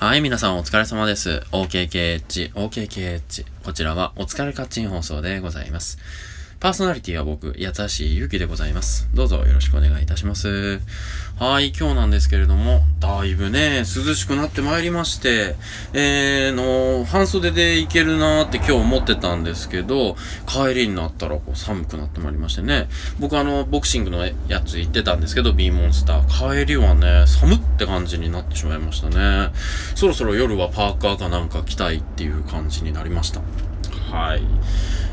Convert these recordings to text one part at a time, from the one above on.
はい、皆さんお疲れ様です。OKKH、OKKH。こちらはお疲れカッチン放送でございます。パーソナリティは僕、八橋ゆうきでございます。どうぞよろしくお願いいたします。はい、今日なんですけれども、だいぶね、涼しくなってまいりまして、えー、の、半袖でいけるなーって今日思ってたんですけど、帰りになったらこう寒くなってまいりましてね、僕あの、ボクシングのやつ行ってたんですけど、B モンスター。帰りはね、寒って感じになってしまいましたね。そろそろ夜はパーカーかなんか着たいっていう感じになりました。はい。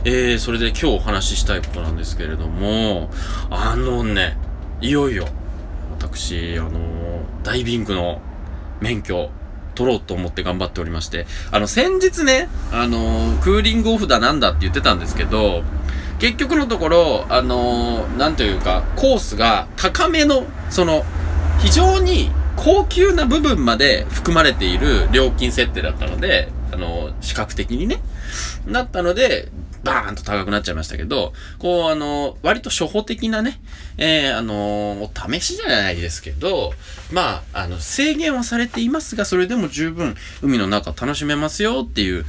えー、それで今日お話ししたいことなんですけれども、あのね、いよいよ、私、あのダイビングの免許、取ろうと思って頑張っておりまして、あの、先日ね、あのクーリングオフだなんだって言ってたんですけど、結局のところ、あのなんというか、コースが高めの、その、非常に高級な部分まで含まれている料金設定だったので、あの、視覚的にね、なったので、バーンと高くなっちゃいましたけど、こう、あの、割と初歩的なね、えー、あの、試しじゃないですけど、まあ、あの、制限はされていますが、それでも十分海の中楽しめますよっていう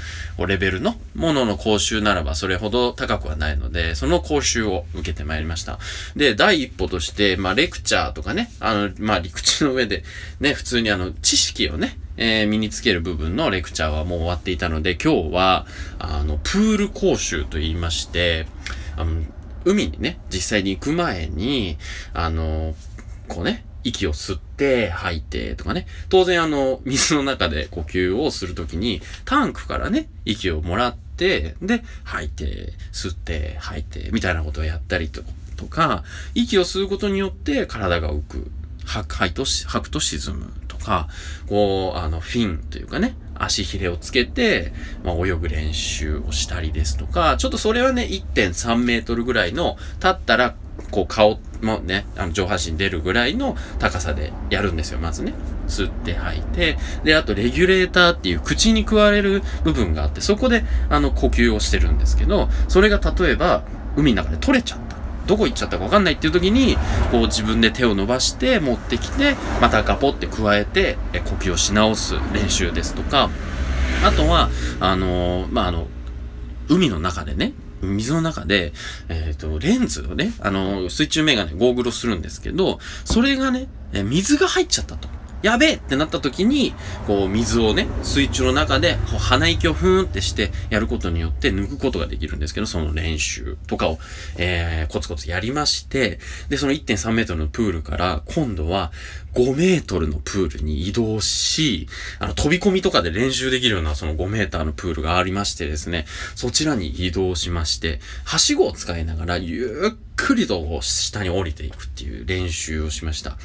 レベルのものの講習ならばそれほど高くはないので、その講習を受けてまいりました。で、第一歩として、まあ、レクチャーとかね、あの、まあ、陸地の上で、ね、普通にあの、知識をね、えー、身につける部分のレクチャーはもう終わっていたので、今日は、あの、プール講習と言いまして、あの、海にね、実際に行く前に、あの、こうね、息を吸って吐いてとかね。当然あの、水の中で呼吸をするときに、タンクからね、息をもらって、で、吐いて、吸って、吐いて、みたいなことをやったりととか、息を吸うことによって体が浮く。吐くと、吐くと沈むとか、こう、あの、フィンというかね、足ひれをつけて、まあ、泳ぐ練習をしたりですとか、ちょっとそれはね、1.3メートルぐらいの、立ったら、こう顔もね、あの上半身出るぐらいの高さでやるんですよ、まずね。吸って吐いて、で、あとレギュレーターっていう口に食われる部分があって、そこであの呼吸をしてるんですけど、それが例えば海の中で取れちゃった。どこ行っちゃったかわかんないっていう時に、こう自分で手を伸ばして持ってきて、またガポって加えて、え呼吸をし直す練習ですとか、あとは、あのー、まあ、あの、海の中でね、水の中で、えっ、ー、と、レンズをね、あの、水中メガネ、ゴーグルをするんですけど、それがね、え水が入っちゃったと。やべえってなった時に、こう、水をね、水中の中で、こう鼻息をふーんってしてやることによって抜くことができるんですけど、その練習とかを、えー、コツコツやりまして、で、その1.3メートルのプールから、今度は5メートルのプールに移動し、あの、飛び込みとかで練習できるようなその5メーターのプールがありましてですね、そちらに移動しまして、はしごを使いながら、ゆっくりと下に降りていくっていう練習をしました。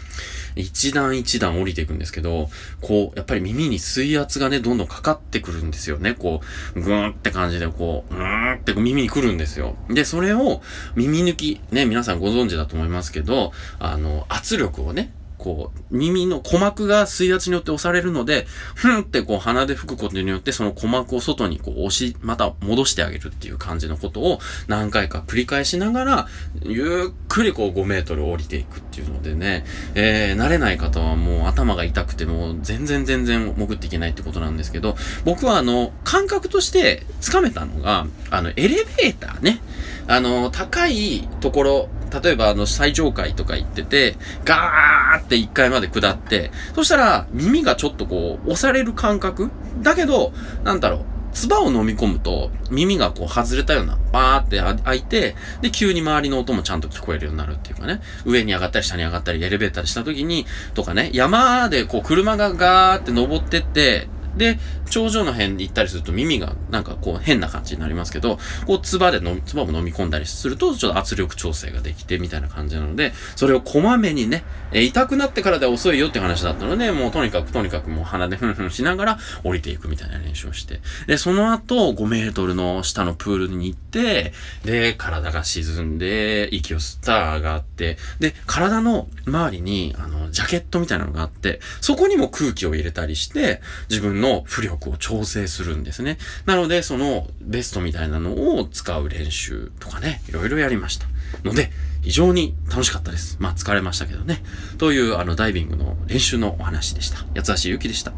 一段一段降りていくんですけど、こう、やっぱり耳に水圧がね、どんどんかかってくるんですよね。こう、ぐーんって感じで、こう、うーんって耳に来るんですよ。で、それを耳抜き、ね、皆さんご存知だと思いますけど、あの、圧力をね、こう、耳の鼓膜が水圧によって押されるので、ふんってこう鼻で吹くことによってその鼓膜を外にこう押し、また戻してあげるっていう感じのことを何回か繰り返しながら、ゆっくりこう5メートル降りていくっていうのでね、えー、慣れない方はもう頭が痛くてもう全然全然潜っていけないってことなんですけど、僕はあの、感覚としてつかめたのが、あの、エレベーターね。あの、高いところ、例えばあの最上階とか行ってて、ガーって1階まで下って、そしたら耳がちょっとこう押される感覚？だけど、なんだろう、唾を飲み込むと耳がこう外れたような、バーって開いて、で、急に周りの音もちゃんと聞こえるようになるっていうかね、上に上がったり下に上がったりエレベーターした時に、とかね、山でこう車がガーって登ってって、で、頂上の辺に行ったりすると耳がなんかこう変な感じになりますけど、こう、唾で飲み、唾も飲み込んだりすると、ちょっと圧力調整ができてみたいな感じなので、それをこまめにね、え痛くなってからで遅いよって話だったので、もうとにかくとにかくもう鼻でふんふんしながら降りていくみたいな練習をして、で、その後5メートルの下のプールに行って、で、体が沈んで、息を吸った上がって、で、体の周りに、あの、ジャケットみたいなのがあって、そこにも空気を入れたりして、自分の浮力を調整するんですね。なので、そのベストみたいなのを使う練習とかね、いろいろやりました。ので、非常に楽しかったです。まあ疲れましたけどね。というあのダイビングの練習のお話でした。八橋ゆきでした。